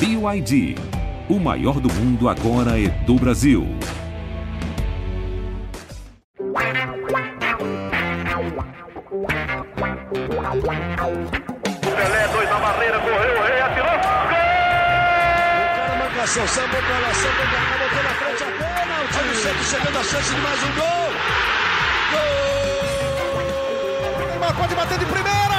BYD. O maior do mundo agora é do Brasil. Pelé, dois na barreira, correu, o rei atirou. Gol! O cara marcação, sambou pra lá, sambou pra cá, botou na frente a pênalti. O Santos chegando a chance de mais um gol. Gol! Neymar pode bater de primeira.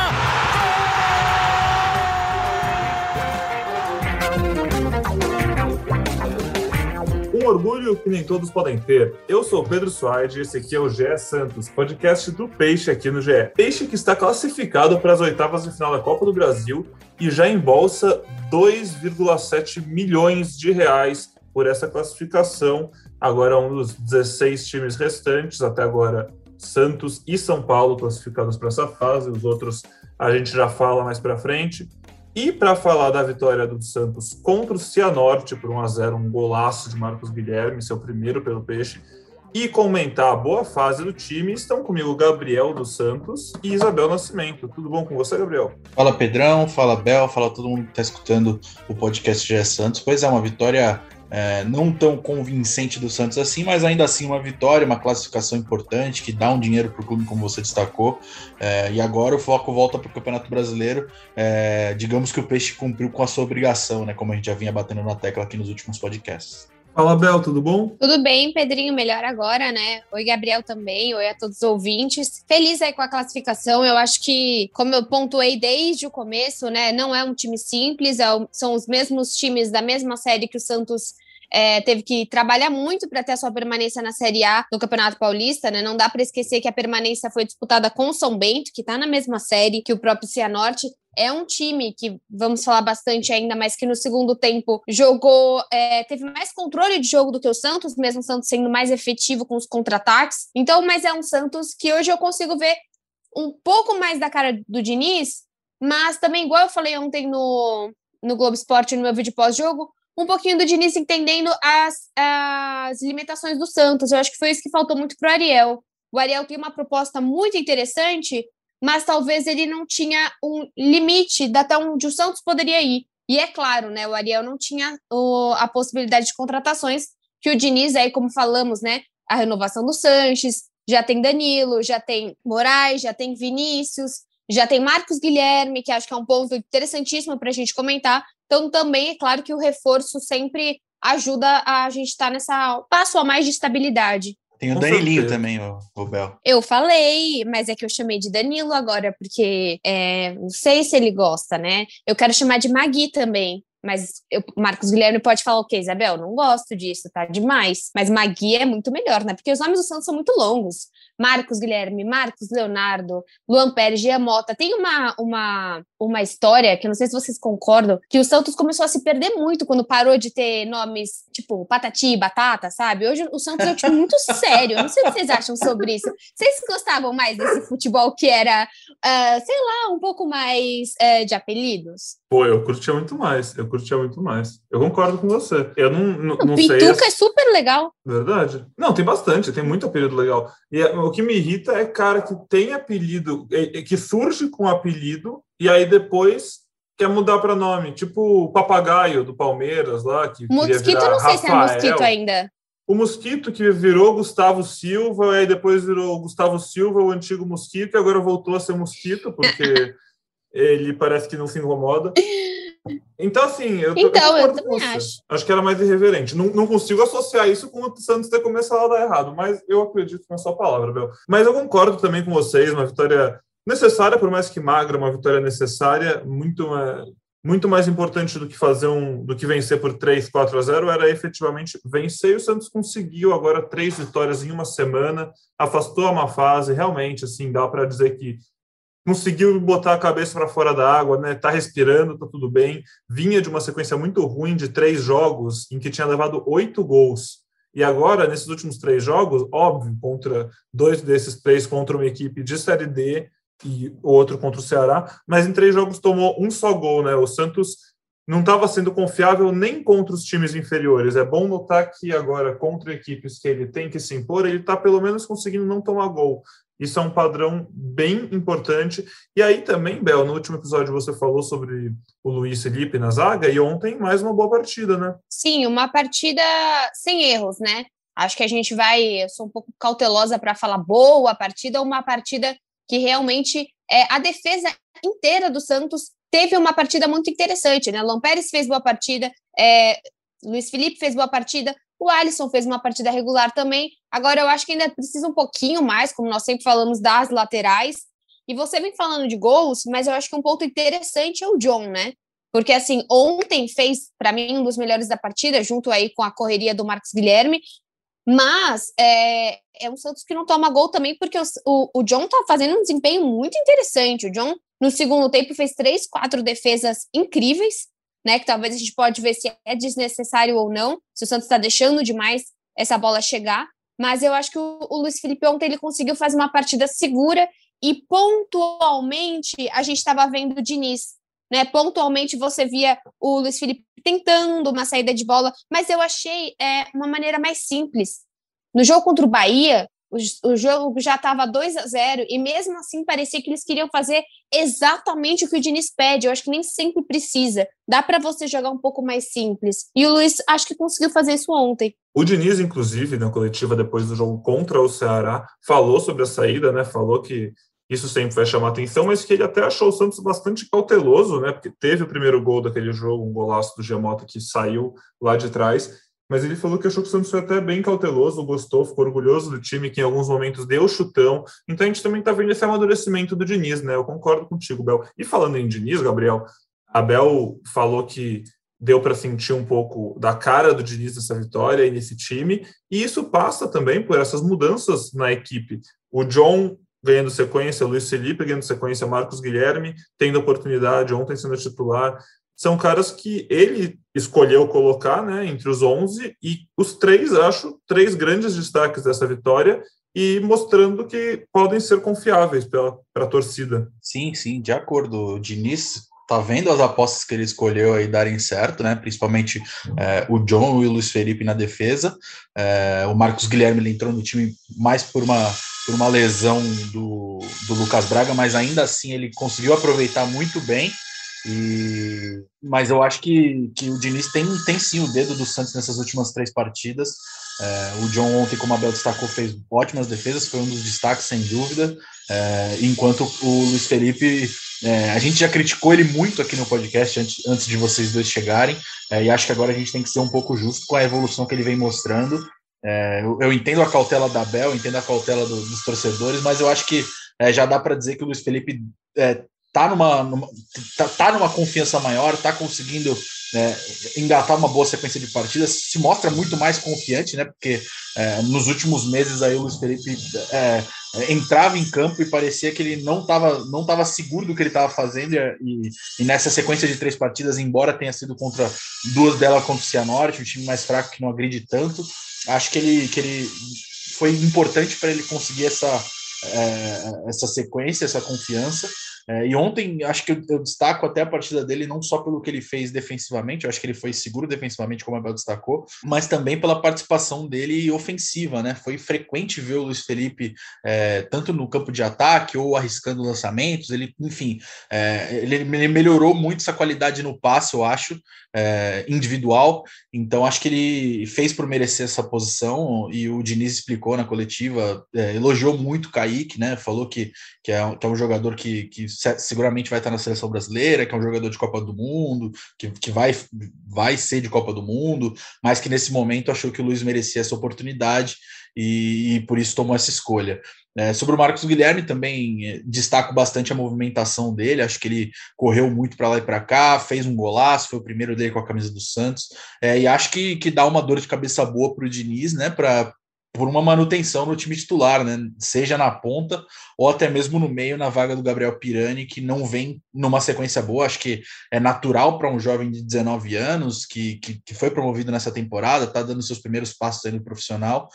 Orgulho que nem todos podem ter. Eu sou Pedro Soares e esse aqui é o GE Santos, podcast do Peixe aqui no GE. Peixe que está classificado para as oitavas de final da Copa do Brasil e já embolsa 2,7 milhões de reais por essa classificação. Agora um dos 16 times restantes, até agora Santos e São Paulo classificados para essa fase, os outros a gente já fala mais para frente. E para falar da vitória do Santos contra o Cianorte por 1 a 0 um golaço de Marcos Guilherme, seu primeiro pelo Peixe, e comentar a boa fase do time, estão comigo Gabriel dos Santos e Isabel Nascimento. Tudo bom com você, Gabriel? Fala Pedrão, fala Bel, fala todo mundo que está escutando o podcast GE Santos. Pois é, uma vitória é, não tão convincente do Santos assim, mas ainda assim uma vitória, uma classificação importante que dá um dinheiro para o clube, como você destacou. É, e agora o foco volta para o Campeonato Brasileiro. É, digamos que o Peixe cumpriu com a sua obrigação, né? Como a gente já vinha batendo na tecla aqui nos últimos podcasts. Fala, Bel, tudo bom? Tudo bem, Pedrinho, melhor agora, né? Oi, Gabriel também, oi a todos os ouvintes. Feliz aí com a classificação. Eu acho que, como eu pontuei desde o começo, né? Não é um time simples, é, são os mesmos times da mesma série que o Santos é, teve que trabalhar muito para ter a sua permanência na Série A do Campeonato Paulista, né? Não dá para esquecer que a permanência foi disputada com o São Bento, que está na mesma série que o próprio Cianorte. É um time que vamos falar bastante ainda, mas que no segundo tempo jogou, é, teve mais controle de jogo do que o Santos, mesmo o Santos sendo mais efetivo com os contra-ataques. Então, mas é um Santos que hoje eu consigo ver um pouco mais da cara do Diniz, mas também, igual eu falei ontem no, no Globo Esporte, no meu vídeo pós-jogo, um pouquinho do Diniz entendendo as, as limitações do Santos. Eu acho que foi isso que faltou muito para o Ariel. O Ariel tem uma proposta muito interessante, mas talvez ele não tinha um limite até onde o Santos poderia ir. E é claro, né, o Ariel não tinha o, a possibilidade de contratações que o Diniz, aí como falamos, né, a renovação do Sanches, já tem Danilo, já tem Moraes, já tem Vinícius, já tem Marcos Guilherme, que acho que é um ponto interessantíssimo para a gente comentar. Então, também é claro que o reforço sempre ajuda a gente estar tá nessa passo a mais de estabilidade. Tem o Danilinho também, o, o Bel. Eu falei, mas é que eu chamei de Danilo agora, porque é, não sei se ele gosta, né? Eu quero chamar de Magui também. Mas eu, Marcos Guilherme pode falar o quê, Isabel? Não gosto disso, tá demais. Mas Magui é muito melhor, né? Porque os nomes do Santos são muito longos. Marcos Guilherme, Marcos Leonardo, Luan Pérez, Gia Mota. Tem uma, uma, uma história, que eu não sei se vocês concordam, que o Santos começou a se perder muito quando parou de ter nomes tipo Patati, Batata, sabe? Hoje o Santos é um time muito sério. Eu não sei o que vocês acham sobre isso. Vocês gostavam mais desse futebol que era, uh, sei lá, um pouco mais uh, de apelidos? Pô, eu curtia muito mais. Eu curtia muito mais. Eu concordo com você. Eu não, não, não sei. Pituca é super legal. Verdade. Não, tem bastante, tem muito apelido legal. E é, o que me irrita é cara que tem apelido, que surge com apelido, e aí depois quer mudar para nome. Tipo o papagaio do Palmeiras lá. Que mosquito, não sei Rafael. se é mosquito ainda. O Mosquito, que virou Gustavo Silva, e aí depois virou Gustavo Silva, o antigo Mosquito, e agora voltou a ser Mosquito, porque ele parece que não se incomoda. Então, assim, eu, então, eu, eu também acho. Acho que era mais irreverente. Não, não consigo associar isso com o Santos ter começado a dar errado, mas eu acredito na sua palavra, Bel. Mas eu concordo também com vocês, uma vitória necessária, por mais que magra, uma vitória necessária, muito, muito mais importante do que fazer um, do que vencer por 3, 4 a 0, era efetivamente vencer. E o Santos conseguiu agora três vitórias em uma semana, afastou a má fase, realmente, assim, dá para dizer que conseguiu botar a cabeça para fora da água, né? Tá respirando, tá tudo bem. Vinha de uma sequência muito ruim de três jogos em que tinha levado oito gols. E agora, nesses últimos três jogos, óbvio, contra dois desses três contra uma equipe de Série D, e o outro contra o Ceará, mas em três jogos tomou um só gol, né? O Santos não estava sendo confiável nem contra os times inferiores. É bom notar que agora, contra equipes que ele tem que se impor, ele está pelo menos conseguindo não tomar gol. Isso é um padrão bem importante. E aí também, Bel, no último episódio você falou sobre o Luiz Felipe na zaga, e ontem mais uma boa partida, né? Sim, uma partida sem erros, né? Acho que a gente vai. Eu sou um pouco cautelosa para falar boa partida, uma partida que realmente é, a defesa inteira do Santos teve uma partida muito interessante, né? Pérez fez boa partida, é, Luiz Felipe fez boa partida, o Alisson fez uma partida regular também. Agora eu acho que ainda precisa um pouquinho mais, como nós sempre falamos, das laterais. E você vem falando de gols, mas eu acho que um ponto interessante é o John, né? Porque assim, ontem fez para mim um dos melhores da partida, junto aí com a correria do Marcos Guilherme. Mas é, é um Santos que não toma gol também, porque o, o, o John tá fazendo um desempenho muito interessante. O John, no segundo tempo, fez três, quatro defesas incríveis né? Que talvez a gente pode ver se é desnecessário ou não, se o Santos está deixando demais essa bola chegar. Mas eu acho que o, o Luiz Felipe ontem ele conseguiu fazer uma partida segura e pontualmente a gente estava vendo o Diniz. Né, pontualmente você via o Luiz Felipe tentando uma saída de bola, mas eu achei é, uma maneira mais simples. No jogo contra o Bahia, o, o jogo já estava 2 a 0 e mesmo assim parecia que eles queriam fazer exatamente o que o Diniz pede. Eu acho que nem sempre precisa. Dá para você jogar um pouco mais simples. E o Luiz acho que conseguiu fazer isso ontem. O Diniz, inclusive, na coletiva depois do jogo contra o Ceará, falou sobre a saída, né? Falou que isso sempre vai chamar atenção, mas que ele até achou o Santos bastante cauteloso, né? Porque teve o primeiro gol daquele jogo, um golaço do Giamota que saiu lá de trás mas ele falou que achou que o Santos foi até bem cauteloso, gostou, ficou orgulhoso do time, que em alguns momentos deu chutão. Então a gente também está vendo esse amadurecimento do Diniz, né? Eu concordo contigo, Bel. E falando em Diniz, Gabriel, a Bel falou que deu para sentir um pouco da cara do Diniz nessa vitória e nesse time, e isso passa também por essas mudanças na equipe. O John ganhando sequência, Luiz Felipe ganhando sequência, Marcos Guilherme tendo oportunidade, ontem sendo titular, são caras que ele escolheu colocar né, entre os 11 e os três, acho, três grandes destaques dessa vitória e mostrando que podem ser confiáveis para a torcida. Sim, sim, de acordo. O Diniz tá vendo as apostas que ele escolheu aí darem certo, né? Principalmente é, o John e o Luiz Felipe na defesa. É, o Marcos Guilherme ele entrou no time mais por uma, por uma lesão do, do Lucas Braga, mas ainda assim ele conseguiu aproveitar muito bem e, mas eu acho que, que o Diniz tem, tem sim o dedo do Santos nessas últimas três partidas. É, o John ontem, como a Bel destacou, fez ótimas defesas, foi um dos destaques, sem dúvida. É, enquanto o Luiz Felipe, é, a gente já criticou ele muito aqui no podcast antes, antes de vocês dois chegarem, é, e acho que agora a gente tem que ser um pouco justo com a evolução que ele vem mostrando. É, eu, eu, entendo a cautela da Bel, entendo a cautela do, dos torcedores, mas eu acho que é, já dá para dizer que o Luiz Felipe tá numa, numa tá, tá, numa confiança maior, tá conseguindo é, engatar uma boa sequência de partidas, se mostra muito mais confiante, né? Porque é, nos últimos meses aí o Luiz Felipe é, é entrava em campo e parecia que ele não estava não tava seguro do que ele estava fazendo e, e, nessa sequência de três partidas, embora tenha sido contra duas delas contra o Cianorte, um time mais fraco que não agride tanto, acho que ele que ele foi importante para ele conseguir essa é, essa sequência, essa confiança. É, e ontem, acho que eu, eu, destaco até a partida dele, não só pelo que ele fez defensivamente, eu acho que ele foi seguro defensivamente, como a Abel destacou, mas também pela participação dele ofensiva, né? Foi frequente ver o Luiz Felipe é, tanto no campo de ataque ou arriscando lançamentos, ele, enfim, é, ele, ele, melhorou muito essa qualidade no passe, eu acho, é, individual, então acho que ele fez por merecer essa posição, e o Diniz explicou na coletiva, é, elogiou muito o Kaique, né? Falou que, que, é, que é um jogador que, que seguramente vai estar na seleção brasileira, que é um jogador de Copa do Mundo, que, que vai, vai ser de Copa do Mundo, mas que nesse momento achou que o Luiz merecia essa oportunidade e, e por isso tomou essa escolha. É, sobre o Marcos Guilherme também é, destaco bastante a movimentação dele, acho que ele correu muito para lá e para cá, fez um golaço, foi o primeiro dele com a camisa do Santos, é, e acho que, que dá uma dor de cabeça boa para o Diniz, né, por uma manutenção no time titular, né? Seja na ponta ou até mesmo no meio, na vaga do Gabriel Pirani, que não vem numa sequência boa. Acho que é natural para um jovem de 19 anos que, que, que foi promovido nessa temporada, está dando seus primeiros passos aí no profissional,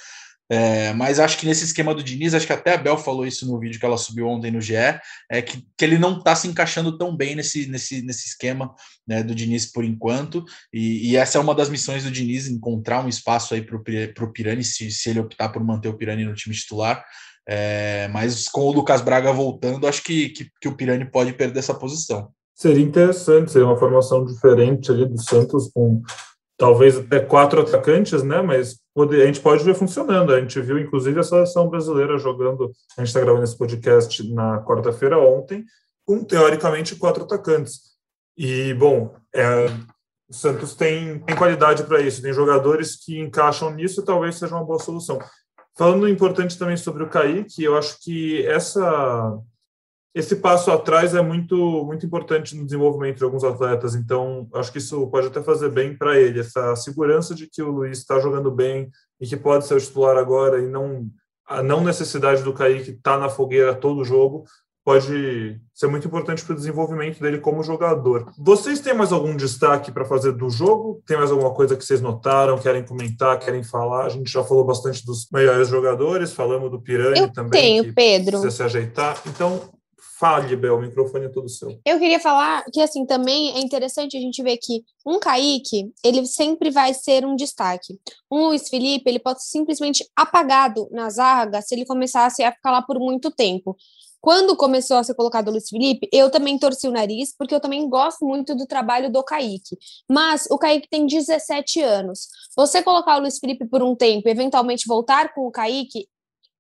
é, mas acho que nesse esquema do Diniz, acho que até a Bel falou isso no vídeo que ela subiu ontem no GE, é que, que ele não está se encaixando tão bem nesse, nesse, nesse esquema né, do Diniz por enquanto, e, e, essa é uma das missões do Diniz, encontrar um espaço aí para o Pirani, se, se ele optar por manter o Pirani no time titular, É, mas com o Lucas Braga voltando, acho que, que, que o Pirani pode perder essa posição. Seria interessante, seria uma formação diferente ali do Santos, com talvez até quatro atacantes, né? Mas a gente pode ver funcionando. A gente viu, inclusive, a seleção brasileira jogando. A gente está gravando esse podcast na quarta-feira ontem, com teoricamente quatro atacantes. E, bom, é, o Santos tem, tem qualidade para isso, tem jogadores que encaixam nisso e talvez seja uma boa solução. Falando importante também sobre o Kaique, eu acho que essa esse passo atrás é muito muito importante no desenvolvimento de alguns atletas. Então, acho que isso pode até fazer bem para ele, essa segurança de que o Luiz está jogando bem e que pode ser o titular agora e não a não necessidade do Kaique estar tá na fogueira todo o jogo pode ser muito importante para o desenvolvimento dele como jogador. Vocês têm mais algum destaque para fazer do jogo? Tem mais alguma coisa que vocês notaram, querem comentar, querem falar? A gente já falou bastante dos melhores jogadores, falamos do Pirani Eu também. Tenho, Pedro. Precisa se ajeitar. Então, Fale, Bel, o microfone é todo seu. Eu queria falar que, assim, também é interessante a gente ver que um Kaique, ele sempre vai ser um destaque. Um Luiz Felipe, ele pode ser simplesmente apagado na zaga se ele começasse a ficar lá por muito tempo. Quando começou a ser colocado o Luiz Felipe, eu também torci o nariz, porque eu também gosto muito do trabalho do Kaique. Mas o Kaique tem 17 anos. Você colocar o Luiz Felipe por um tempo, eventualmente voltar com o Kaique,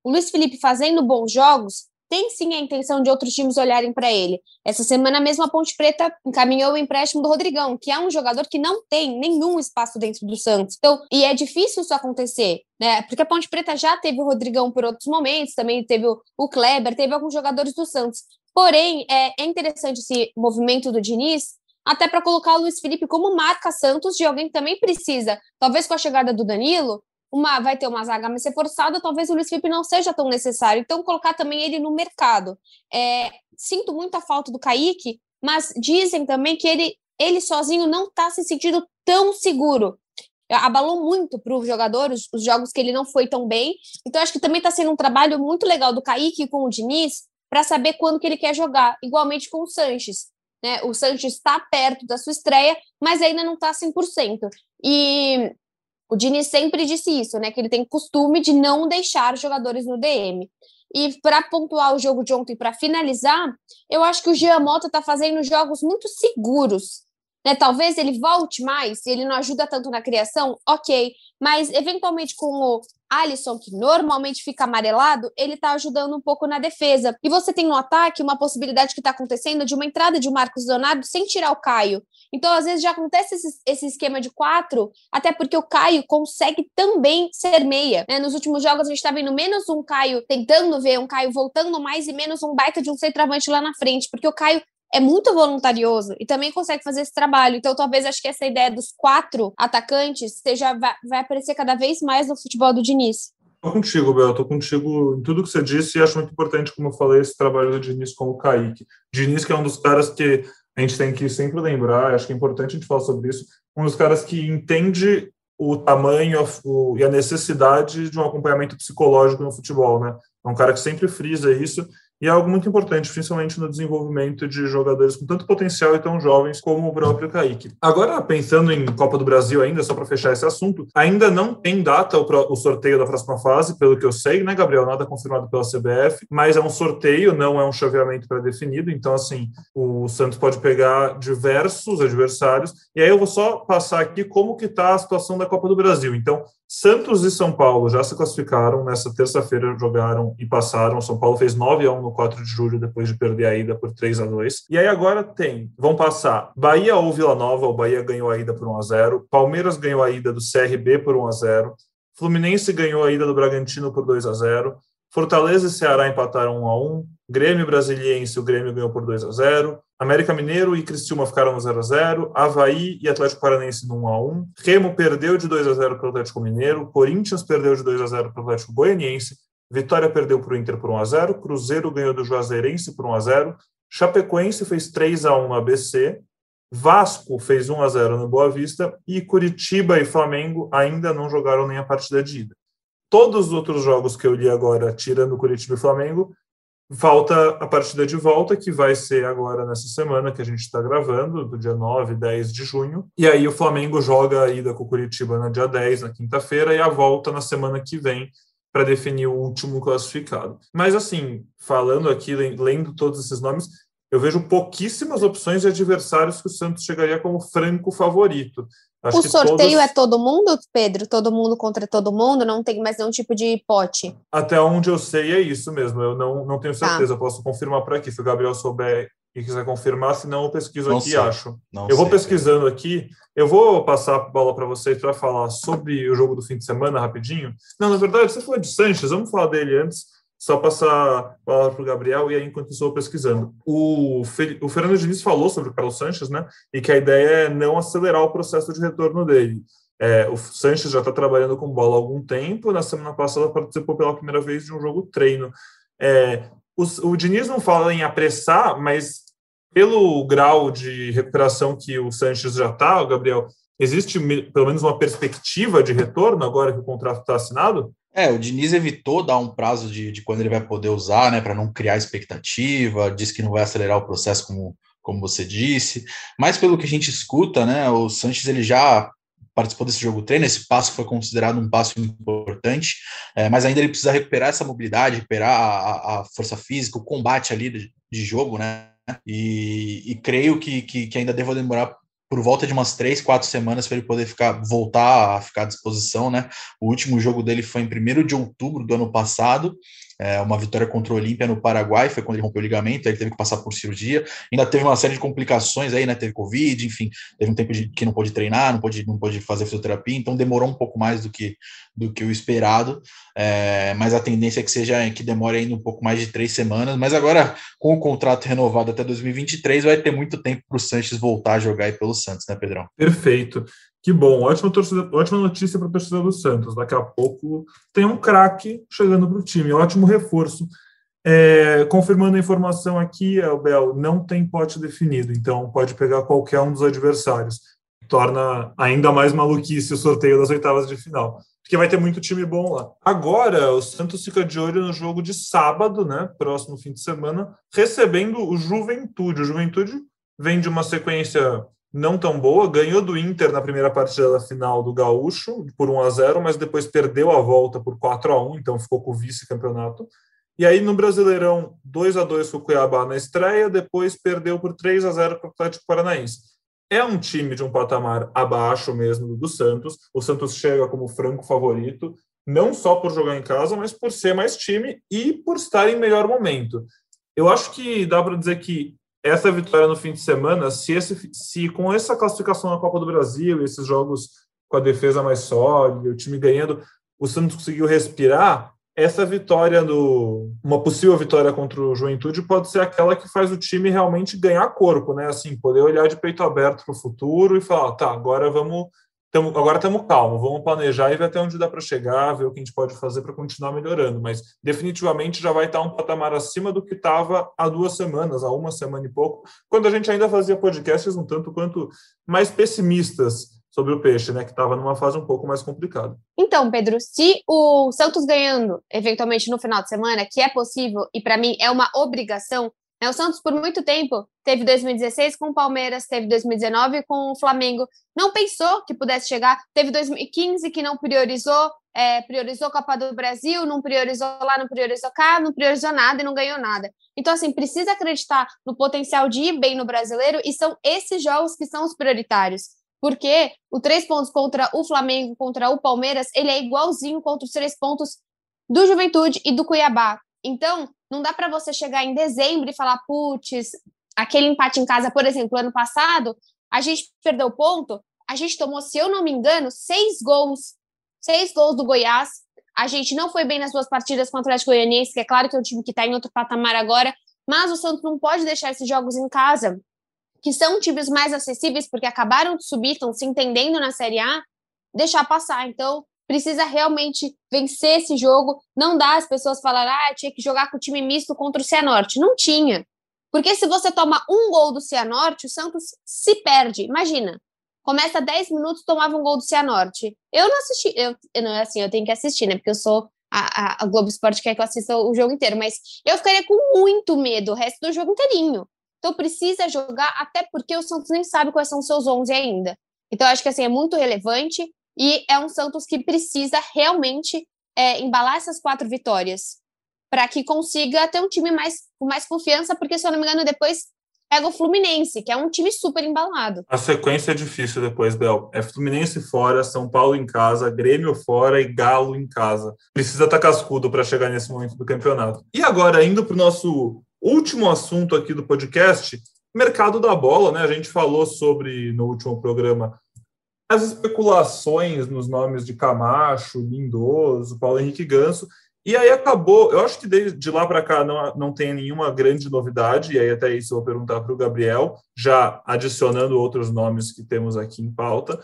o Luiz Felipe fazendo bons jogos, tem sim a intenção de outros times olharem para ele. Essa semana mesmo a Ponte Preta encaminhou o empréstimo do Rodrigão, que é um jogador que não tem nenhum espaço dentro do Santos. Então, e é difícil isso acontecer, né? Porque a Ponte Preta já teve o Rodrigão por outros momentos, também teve o Kleber, teve alguns jogadores do Santos. Porém, é, é interessante esse movimento do Diniz, até para colocar o Luiz Felipe como marca Santos de alguém que também precisa, talvez com a chegada do Danilo, uma vai ter uma zaga mais reforçada, talvez o Luiz Felipe não seja tão necessário. Então, colocar também ele no mercado. É, sinto muita falta do Kaique, mas dizem também que ele, ele sozinho não está se sentindo tão seguro. Abalou muito para o jogador os, os, jogos que ele não foi tão bem. Então, acho que também está sendo um trabalho muito legal do Kaique com o Diniz para saber quando que ele quer jogar, igualmente com o Sanches. Né? O Sanches está perto da sua estreia, mas ainda não está 100%. E o Dini sempre disse isso, né? Que ele tem costume de não deixar jogadores no DM. E para pontuar o jogo de ontem, para finalizar, eu acho que o Jean Mota está fazendo jogos muito seguros. Né? Talvez ele volte mais, se ele não ajuda tanto na criação, ok. Mas eventualmente com o Alisson, que normalmente fica amarelado, ele está ajudando um pouco na defesa. E você tem no ataque uma possibilidade que está acontecendo de uma entrada de Marcos Leonardo sem tirar o Caio. Então, às vezes, já acontece esse, esse esquema de quatro, até porque o Caio consegue também ser meia. Né? Nos últimos jogos, a gente está vendo menos um Caio tentando ver, um Caio voltando mais e menos um baita de um centroavante lá na frente, porque o Caio é muito voluntarioso e também consegue fazer esse trabalho. Então, talvez acho que essa ideia dos quatro atacantes seja, vai, vai aparecer cada vez mais no futebol do Diniz. Estou contigo, Bel, estou contigo em tudo que você disse e acho muito importante, como eu falei, esse trabalho do Diniz com o Kaique. Diniz, que é um dos caras que a gente tem que sempre lembrar, acho que é importante a gente falar sobre isso, um dos caras que entende o tamanho e a necessidade de um acompanhamento psicológico no futebol, né? É um cara que sempre frisa isso e é algo muito importante, principalmente no desenvolvimento de jogadores com tanto potencial e tão jovens como o próprio Kaique. Agora, pensando em Copa do Brasil ainda, só para fechar esse assunto, ainda não tem data o, sorteio da próxima fase, pelo que eu sei, né, Gabriel? Nada confirmado pela CBF, mas é um sorteio, não é um chaveamento pré-definido, então, assim, o Santos pode pegar diversos adversários, e aí eu vou só passar aqui como que está a situação da Copa do Brasil. Então, Santos e São Paulo já se classificaram, nessa terça-feira jogaram e passaram. São Paulo fez 9 a 1 no 4 de julho, depois de perder a ida por 3 a 2 E aí agora tem, vão passar Bahia ou Vila Nova, o Bahia ganhou a ida por 1 a 0 Palmeiras ganhou a ida do CRB por 1 a 0 Fluminense ganhou a ida do Bragantino por 2 a 0 Fortaleza e Ceará empataram 1 a 1 Grêmio Brasiliense, o Grêmio ganhou por 2 a 0 América Mineiro e Criciúma ficaram no 0 a 0 Havaí e Atlético Paranaense no 1 a 1 Remo perdeu de 2 a 0 para o Atlético Mineiro, Corinthians perdeu de 2 a 0 para o Atlético Goianiense, Vitória perdeu para o Inter por 1 a 0 Cruzeiro ganhou do Juazeirense por 1 a 0 Chapecoense fez 3 a 1 no ABC, Vasco fez 1 a 0 no Boa Vista e Curitiba e Flamengo ainda não jogaram nem a partida de ida. Todos os outros jogos que eu li agora, tirando Curitiba e Flamengo, falta a partida de volta, que vai ser agora nessa semana que a gente está gravando, do dia 9, 10 de junho. E aí o Flamengo joga a ida com o Curitiba no dia 10, na quinta-feira, e a volta na semana que vem, para definir o último classificado. Mas, assim, falando aqui, lendo todos esses nomes, eu vejo pouquíssimas opções de adversários que o Santos chegaria como franco favorito. Acho o sorteio todos... é todo mundo, Pedro? Todo mundo contra todo mundo? Não tem mais nenhum tipo de pote? Até onde eu sei é isso mesmo. Eu não, não tenho tá. certeza. Tá. Posso confirmar por aqui. Se o Gabriel souber e quiser confirmar, se não, eu pesquiso não aqui e acho. Não eu vou pesquisando aqui. Eu vou passar a bola para vocês para falar sobre o jogo do fim de semana rapidinho. Não, na verdade, você falou de Sanches, vamos falar dele antes. Só passar a palavra para o Gabriel e aí, enquanto estou pesquisando. O, o Fernando Diniz falou sobre o Carlos Sanches, né? E que a ideia é não acelerar o processo de retorno dele. É, o Sanches já está trabalhando com bola há algum tempo. Na semana passada participou pela primeira vez de um jogo treino. É, o, o Diniz não fala em apressar, mas pelo grau de recuperação que o Sanches já está, Gabriel, existe pelo menos uma perspectiva de retorno agora que o contrato está assinado? É, o Diniz evitou dar um prazo de, de quando ele vai poder usar, né, para não criar expectativa, diz que não vai acelerar o processo, como, como você disse, mas pelo que a gente escuta, né, o Sanches ele já participou desse jogo treino, esse passo foi considerado um passo importante, é, mas ainda ele precisa recuperar essa mobilidade, recuperar a, a força física, o combate ali de, de jogo, né, e, e creio que, que, que, ainda deva demorar por volta de umas três, quatro semanas para ele poder ficar, voltar a ficar à disposição, né? O último jogo dele foi em 1 de outubro do ano passado, é, uma vitória contra o Olímpia no Paraguai, foi quando ele rompeu o ligamento, aí ele teve que passar por cirurgia, ainda teve uma série de complicações aí, né, teve Covid, enfim, teve um tempo de, que não pôde treinar, não pôde, não pôde fazer fisioterapia, então demorou um pouco mais do que, do que o esperado, é, mas a tendência é que seja, que demore ainda um pouco mais de três semanas, mas agora, com o contrato renovado até 2023, vai ter muito tempo para o Sanches voltar a jogar aí pelo Santos, né, Pedrão? Perfeito. Que bom, ótima, torcida, ótima notícia para a torcida do Santos. Daqui a pouco tem um craque chegando para o time, ótimo reforço. É, confirmando a informação aqui, Bel não tem pote definido, então pode pegar qualquer um dos adversários. Torna ainda mais maluquice o sorteio das oitavas de final, porque vai ter muito time bom lá. Agora, o Santos fica de olho no jogo de sábado, né, próximo fim de semana, recebendo o Juventude. O Juventude vem de uma sequência não tão boa, ganhou do Inter na primeira partida da final do Gaúcho por 1 a 0, mas depois perdeu a volta por 4 a 1, então ficou com o vice-campeonato. E aí no Brasileirão, 2 a 2 com o Cuiabá na estreia, depois perdeu por 3 a 0 para o Atlético Paranaense. É um time de um patamar abaixo mesmo do Santos. O Santos chega como franco favorito, não só por jogar em casa, mas por ser mais time e por estar em melhor momento. Eu acho que dá para dizer que essa vitória no fim de semana, se, esse, se com essa classificação na Copa do Brasil, esses jogos com a defesa mais sólida, o time ganhando, o Santos conseguiu respirar, essa vitória do uma possível vitória contra o Juventude pode ser aquela que faz o time realmente ganhar corpo, né? Assim, poder olhar de peito aberto para o futuro e falar, tá, agora vamos Tamo, agora estamos calmos, vamos planejar e ver até onde dá para chegar, ver o que a gente pode fazer para continuar melhorando. Mas definitivamente já vai estar um patamar acima do que estava há duas semanas, há uma semana e pouco, quando a gente ainda fazia podcasts um tanto quanto mais pessimistas sobre o peixe, né, que estava numa fase um pouco mais complicada. Então, Pedro, se o Santos ganhando eventualmente no final de semana, que é possível e para mim é uma obrigação? O Santos, por muito tempo, teve 2016 com o Palmeiras, teve 2019 com o Flamengo. Não pensou que pudesse chegar. Teve 2015 que não priorizou, é, priorizou Copa do Brasil, não priorizou lá, não priorizou cá, não priorizou nada e não ganhou nada. Então, assim, precisa acreditar no potencial de ir bem no brasileiro e são esses jogos que são os prioritários. Porque o três pontos contra o Flamengo, contra o Palmeiras, ele é igualzinho contra os três pontos do Juventude e do Cuiabá. Então, não dá para você chegar em dezembro e falar, putz, aquele empate em casa, por exemplo, ano passado, a gente perdeu ponto, a gente tomou, se eu não me engano, seis gols, seis gols do Goiás. A gente não foi bem nas duas partidas contra o Atlético Goianiense, que é claro que é um time que está em outro patamar agora, mas o Santos não pode deixar esses jogos em casa, que são times mais acessíveis, porque acabaram de subir, estão se entendendo na Série A, deixar passar. Então, precisa realmente vencer esse jogo. Não dá as pessoas falar, ah, tinha que jogar com o time misto contra o Cianorte. Não tinha. Porque se você toma um gol do Cianorte, o Santos se perde. Imagina. Começa 10 minutos, tomava um gol do Cianorte. Eu não assisti, eu, eu não assim, eu tenho que assistir, né? Porque eu sou a, a, a Globo Esporte quer que eu assista o jogo inteiro, mas eu ficaria com muito medo o resto do jogo inteirinho. Então precisa jogar, até porque o Santos nem sabe quais são os seus 11 ainda. Então acho que assim é muito relevante. E é um Santos que precisa realmente é, embalar essas quatro vitórias para que consiga ter um time mais, com mais confiança, porque, se eu não me engano, depois pega o Fluminense, que é um time super embalado. A sequência é difícil depois, Bel. É Fluminense fora, São Paulo em casa, Grêmio fora e Galo em casa. Precisa estar cascudo para chegar nesse momento do campeonato. E agora, indo para o nosso último assunto aqui do podcast, mercado da bola, né? A gente falou sobre no último programa as especulações nos nomes de Camacho, Lindoso, Paulo Henrique Ganso. E aí acabou, eu acho que desde lá para cá não, não tem nenhuma grande novidade, e aí até isso eu vou perguntar para o Gabriel, já adicionando outros nomes que temos aqui em pauta,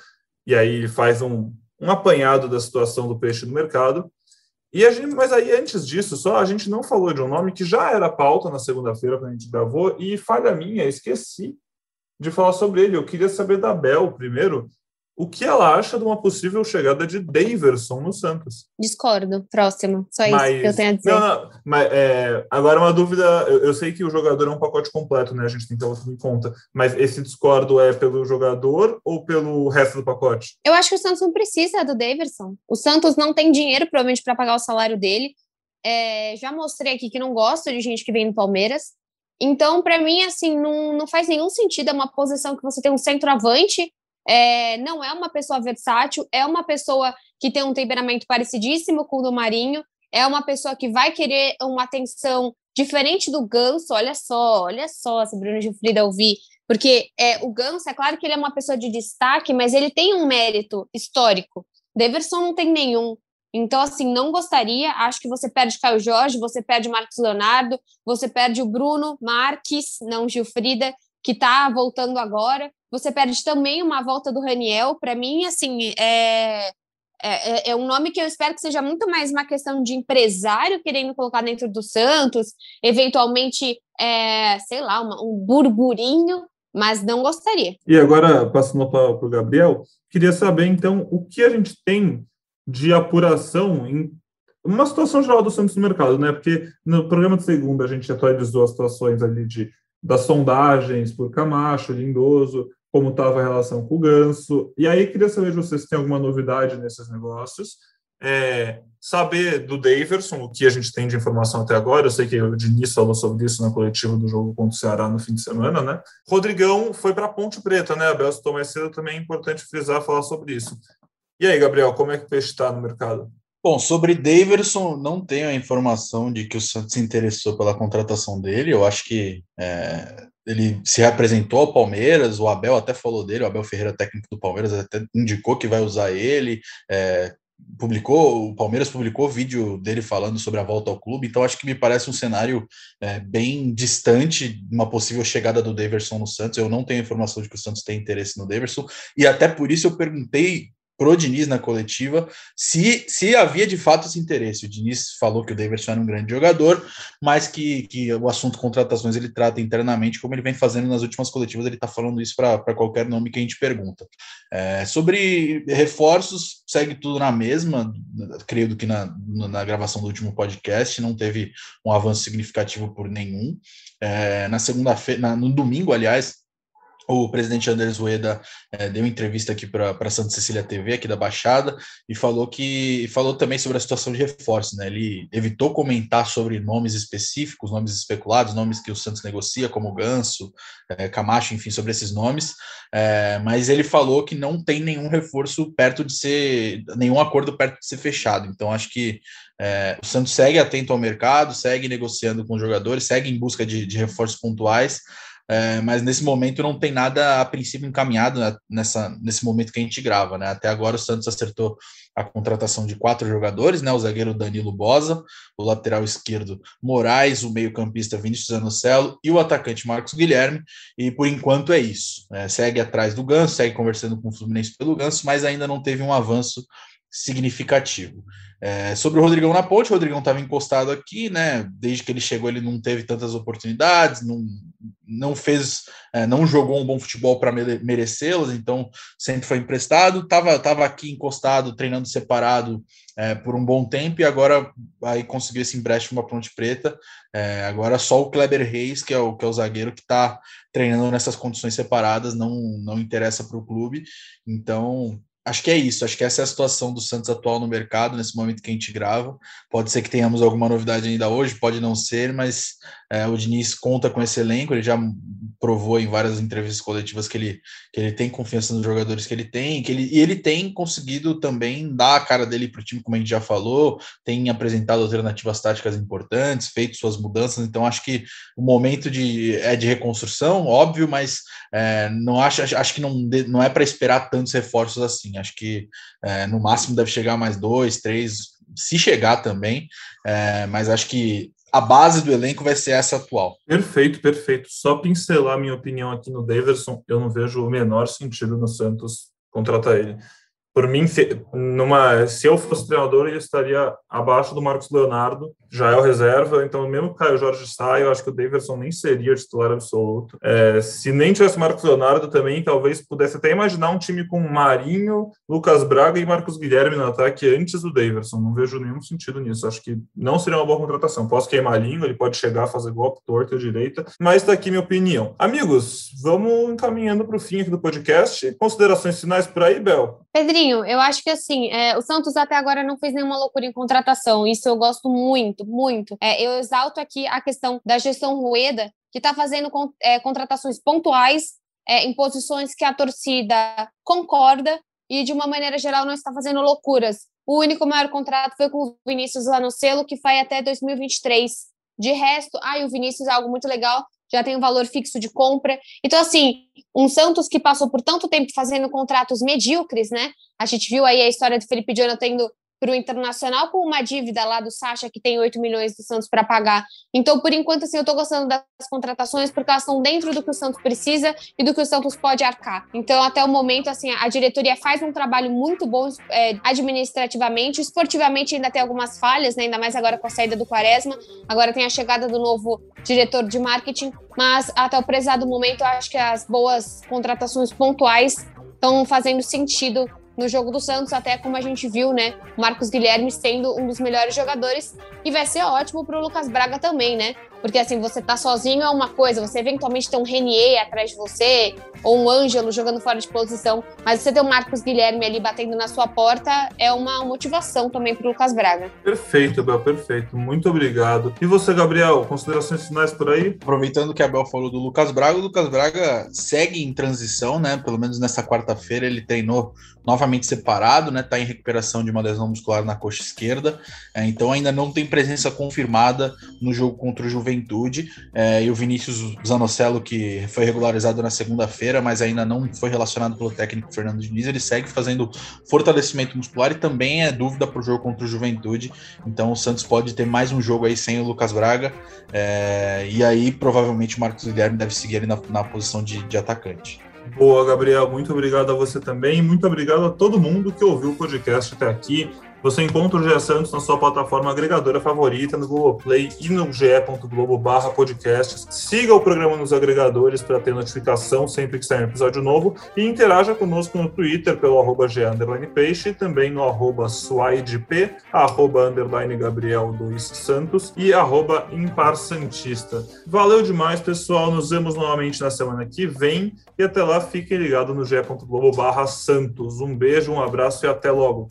e aí ele faz um, um apanhado da situação do peixe no mercado. E a gente, mas aí antes disso, só a gente não falou de um nome que já era pauta na segunda-feira quando a gente gravou, e falha minha, esqueci de falar sobre ele. Eu queria saber da Bel primeiro, o que ela acha de uma possível chegada de Daverson no Santos. Discordo. Próximo. Só isso mas, que eu tenho a dizer. Não, não, mas, é, agora uma dúvida, eu, eu, sei que o jogador é um pacote completo, né? A gente tem que ter em conta. Mas esse discordo é pelo jogador ou pelo resto do pacote? Eu acho que o Santos não precisa do Daverson. O Santos não tem dinheiro, provavelmente, para pagar o salário dele. É, já mostrei aqui que não gosto de gente que vem no Palmeiras. Então, para mim, assim, não, não faz nenhum sentido. É uma posição que você tem um centroavante é, não é uma pessoa versátil, é uma pessoa que tem um temperamento parecidíssimo com o do Marinho, é uma pessoa que vai querer uma atenção diferente do Ganso. Olha só, olha só, se Bruno Gilfrida ouvir. Porque é, o Ganso, é claro que ele é uma pessoa de destaque, mas ele tem um mérito histórico. Deverson não tem nenhum. Então, assim, não gostaria. Acho que você perde Caio Jorge, você perde Marcos Leonardo, você perde o Bruno Marques, não Gilfrida, que está voltando agora. Você perde também uma volta do Raniel. Para mim, assim, é, é, é, é, um nome que eu espero que seja muito mais uma questão de empresário querendo colocar dentro do Santos, eventualmente, é, sei lá, uma, um burburinho, mas não gostaria. E agora, passando para o Gabriel, queria saber, então, o que a gente tem de apuração em uma situação geral do Santos no mercado, né? Porque no programa de segunda a gente atualizou as situações ali de das sondagens por Camacho, Lindoso, como estava a relação com o Ganso. E aí queria saber de vocês se tem alguma novidade nesses negócios. É, saber do Daverson, o que a gente tem de informação até agora. Eu sei que o Diniz falou sobre isso na coletiva do jogo contra o Ceará no fim de semana, né? Rodrigão foi para Ponte Preta, né? Abel citou mais cedo também é importante frisar falar sobre isso. E aí, Gabriel, como é que o peixe está no mercado? Bom, sobre Daverson, não tenho a informação de que o Santos se interessou pela contratação dele. Eu acho que é, ele se apresentou ao Palmeiras, o Abel até falou dele, o Abel Ferreira, técnico do Palmeiras, até indicou que vai usar ele. É, publicou, o Palmeiras publicou vídeo dele falando sobre a volta ao clube, então acho que me parece um cenário é, bem distante uma possível chegada do Daverson no Santos. Eu não tenho informação de que o Santos tem interesse no Daverson, e até por isso eu perguntei pro Diniz na coletiva se, se havia de fato esse interesse. O Diniz falou que o Davidson era um grande jogador, mas que, que o assunto contratações ele trata internamente, como ele vem fazendo nas últimas coletivas, ele está falando isso para qualquer nome que a gente pergunta. É, sobre reforços, segue tudo na mesma, creio que na, na gravação do último podcast não teve um avanço significativo por nenhum. É, na segunda-feira, no domingo, aliás, o presidente Andrés Rueda é, deu entrevista aqui para Santa Cecília TV, aqui da Baixada, e falou que falou também sobre a situação de reforço. Né? Ele evitou comentar sobre nomes específicos, nomes especulados, nomes que o Santos negocia, como Ganso, é, Camacho, enfim, sobre esses nomes, é, mas ele falou que não tem nenhum reforço perto de ser, nenhum acordo perto de ser fechado. Então, acho que o Santos segue atento ao mercado, segue negociando com jogadores, segue em busca de, de reforços pontuais é, mas nesse momento não tem nada a princípio encaminhado né, nessa, nesse momento que a gente grava, né? Até agora o Santos acertou a contratação de quatro jogadores, né? O zagueiro Danilo Bosa, o lateral esquerdo Moraes, o meio-campista Vinícius Anocelo e o atacante Marcos Guilherme. E por enquanto é isso. É, segue atrás do Ganso, segue conversando com o Fluminense pelo Ganso, mas ainda não teve um avanço significativo. É, sobre o Rodrigão na ponte, o Rodrigão estava encostado aqui, né? Desde que ele chegou, ele não teve tantas oportunidades, não, não fez, é, não jogou um bom futebol para merecê-las, então sempre foi emprestado. Tava, tava aqui encostado, treinando separado é, por um bom tempo e agora aí conseguiu esse empréstimo para Ponte Preta. É, agora só o Kleber Reis, que é o, que é o zagueiro que está treinando nessas condições separadas, não, não interessa para o clube. Então acho que é isso. Acho que essa é a situação do Santos atual no mercado, nesse momento que a gente grava. Pode ser que tenhamos alguma novidade ainda hoje, pode não ser, mas é, o Diniz conta com esse elenco, ele já provou em várias entrevistas coletivas que ele, que ele tem confiança nos jogadores que ele tem, que ele, e ele tem conseguido também dar a cara dele para o time, como a gente já falou, tem apresentado alternativas táticas importantes, feito suas mudanças, então acho que o momento de, é de reconstrução, óbvio, mas é, não acho, acho que não, não é para esperar tantos reforços assim, acho que é, no máximo deve chegar mais dois, três, se chegar também, é, mas acho que a base do elenco vai ser essa atual. Perfeito, perfeito. Só pincelar minha opinião aqui no Daverson, eu não vejo o menor sentido no Santos contratar ele por mim, se, numa, se eu fosse treinador, eu estaria abaixo do Marcos Leonardo, já é o reserva, então mesmo que o Caio Jorge saia, eu acho que o Davidson nem seria titular absoluto. É, se nem tivesse o Marcos Leonardo também, talvez pudesse até imaginar um time com Marinho, Lucas Braga e Marcos Guilherme no ataque antes do Davidson. Não vejo nenhum sentido nisso. Acho que não seria uma boa contratação. Posso queimar a língua, ele pode chegar a fazer golpe torto à direita, mas está aqui minha opinião. Amigos, vamos encaminhando para o fim aqui do podcast. Considerações finais por aí, Bel? Pedrinho, eu acho que assim, é, o Santos até agora não fez nenhuma loucura em contratação. Isso eu gosto muito, muito. É, eu exalto aqui a questão da gestão Rueda, que está fazendo é, contratações pontuais é, em posições que a torcida concorda e, de uma maneira geral, não está fazendo loucuras. O único maior contrato foi com o Vinícius Lanocelo, que vai até 2023. De resto, ai, o Vinícius é algo muito legal, já tem um valor fixo de compra. Então, assim, um Santos que passou por tanto tempo fazendo contratos medíocres, né? A gente viu aí a história do Felipe Jonathan tendo para o Internacional com uma dívida lá do Sacha que tem 8 milhões do Santos para pagar. Então, por enquanto, assim, eu estou gostando das contratações porque elas estão dentro do que o Santos precisa e do que o Santos pode arcar. Então, até o momento, assim, a diretoria faz um trabalho muito bom é, administrativamente, esportivamente ainda tem algumas falhas, né? ainda mais agora com a saída do Quaresma, agora tem a chegada do novo diretor de marketing, mas até o prezado momento, eu acho que as boas contratações pontuais estão fazendo sentido no jogo do Santos, até como a gente viu, né? Marcos Guilherme sendo um dos melhores jogadores e vai ser ótimo para o Lucas Braga também, né? Porque assim, você tá sozinho é uma coisa, você eventualmente tem um Renier atrás de você, ou um Ângelo jogando fora de posição, mas você ter o Marcos Guilherme ali batendo na sua porta é uma motivação também para o Lucas Braga. Perfeito, Abel, perfeito. Muito obrigado. E você, Gabriel, considerações finais por aí? Aproveitando que a Abel falou do Lucas Braga, o Lucas Braga segue em transição, né? Pelo menos nessa quarta-feira ele treinou novamente separado, né? Tá em recuperação de uma lesão muscular na coxa esquerda, é, então ainda não tem presença confirmada no jogo contra o Juventude. É, e o Vinícius Zanocelo, que foi regularizado na segunda-feira, mas ainda não foi relacionado pelo técnico Fernando Diniz. Ele segue fazendo fortalecimento muscular e também é dúvida para o jogo contra o Juventude. Então o Santos pode ter mais um jogo aí sem o Lucas Braga. É, e aí provavelmente o Marcos Guilherme deve seguir ali na, na posição de, de atacante. Boa, Gabriel. Muito obrigado a você também. Muito obrigado a todo mundo que ouviu o podcast até aqui. Você encontra o GE Santos na sua plataforma agregadora favorita, no Google Play e no ge.globo barra podcasts. Siga o programa nos agregadores para ter notificação sempre que sair um episódio novo e interaja conosco no Twitter pelo arroba G Peixe, também no arroba SwideP, arroba underline Gabriel 2 Santos e arroba Impar Santista. Valeu demais, pessoal. Nos vemos novamente na semana que vem e até lá fiquem ligados no ge.globo barra Santos. Um beijo, um abraço e até logo.